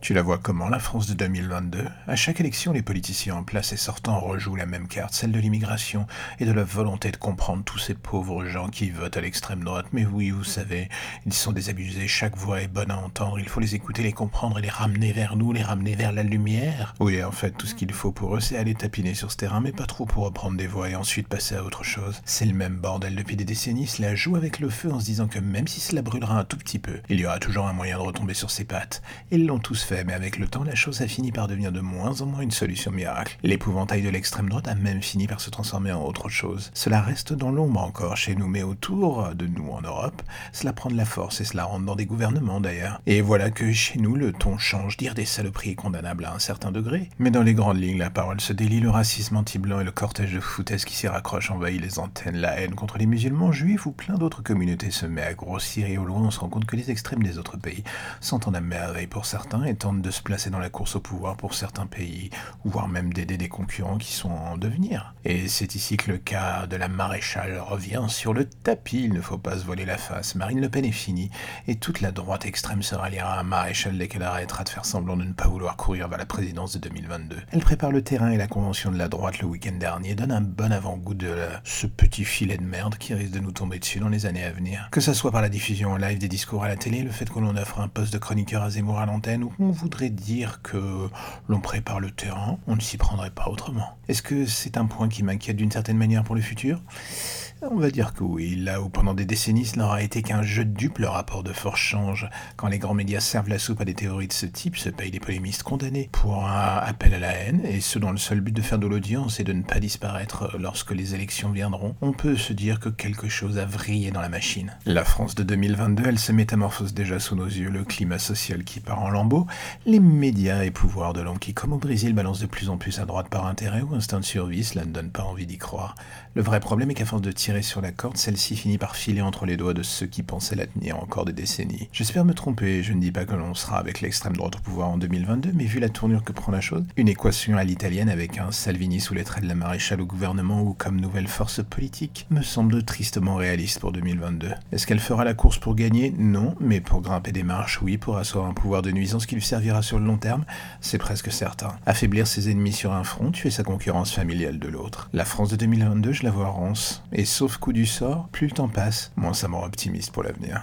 Tu la vois comment, la France de 2022 À chaque élection, les politiciens en place et sortant rejouent la même carte, celle de l'immigration et de la volonté de comprendre tous ces pauvres gens qui votent à l'extrême droite. Mais oui, vous savez, ils sont désabusés, chaque voix est bonne à entendre, il faut les écouter, les comprendre et les ramener vers nous, les ramener vers la lumière. Oui, en fait, tout ce qu'il faut pour eux, c'est aller tapiner sur ce terrain, mais pas trop pour reprendre des voix et ensuite passer à autre chose. C'est le même bordel depuis des décennies, cela joue avec le feu en se disant que même si cela brûlera un tout petit peu, il y aura toujours un moyen de retomber sur ses pattes. Ils l'ont tous mais avec le temps, la chose a fini par devenir de moins en moins une solution miracle. L'épouvantail de l'extrême droite a même fini par se transformer en autre chose. Cela reste dans l'ombre encore chez nous, mais autour de nous en Europe, cela prend de la force et cela rentre dans des gouvernements d'ailleurs. Et voilà que chez nous, le ton change, dire des saloperies est condamnable à un certain degré. Mais dans les grandes lignes, la parole se délie, le racisme anti-blanc et le cortège de foutaise qui s'y raccroche envahit les antennes, la haine contre les musulmans, juifs ou plein d'autres communautés se met à grossir et au loin on se rend compte que les extrêmes des autres pays s'entendent à merveille pour certains et tentent de se placer dans la course au pouvoir pour certains pays, voire même d'aider des concurrents qui sont en devenir. Et c'est ici que le cas de la maréchale revient sur le tapis, il ne faut pas se voiler la face. Marine Le Pen est finie, et toute la droite extrême se ralliera à maréchal dès qu'elle arrêtera de faire semblant de ne pas vouloir courir vers la présidence de 2022. Elle prépare le terrain et la convention de la droite le week-end dernier donne un bon avant-goût de ce petit filet de merde qui risque de nous tomber dessus dans les années à venir. Que ce soit par la diffusion en live des discours à la télé, le fait que l'on offre un poste de chroniqueur à Zemmour à l'antenne, ou voudrait dire que l'on prépare le terrain, on ne s'y prendrait pas autrement. Est-ce que c'est un point qui m'inquiète d'une certaine manière pour le futur? On va dire que oui, là où pendant des décennies ce n'aura été qu'un jeu de dupes, le rapport de force change. Quand les grands médias servent la soupe à des théories de ce type, se payent des polémistes condamnés pour un appel à la haine, et ce dans le seul but de faire de l'audience et de ne pas disparaître lorsque les élections viendront. On peut se dire que quelque chose a vrillé dans la machine. La France de 2022, elle se métamorphose déjà sous nos yeux, le climat social qui part en lambeaux, les médias et pouvoirs de l'homme qui, comme au Brésil, balancent de plus en plus à droite par intérêt ou instinct de survie, cela ne donne pas envie d'y croire. Le vrai problème est qu'à force de tirer sur la corde, celle-ci finit par filer entre les doigts de ceux qui pensaient la tenir encore des décennies. J'espère me tromper, je ne dis pas que l'on sera avec l'extrême droite au pouvoir en 2022, mais vu la tournure que prend la chose, une équation à l'italienne avec un Salvini sous les traits de la maréchale au gouvernement ou comme nouvelle force politique me semble tristement réaliste pour 2022. Est-ce qu'elle fera la course pour gagner? Non, mais pour grimper des marches, oui, pour asseoir un pouvoir de nuisance qui lui servira sur le long terme, c'est presque certain. Affaiblir ses ennemis sur un front, tuer sa concurrence familiale de l'autre. La France de 2022, je la vois rance. Et sauf coup du sort, plus le temps passe, moins ça me rend optimiste pour l'avenir.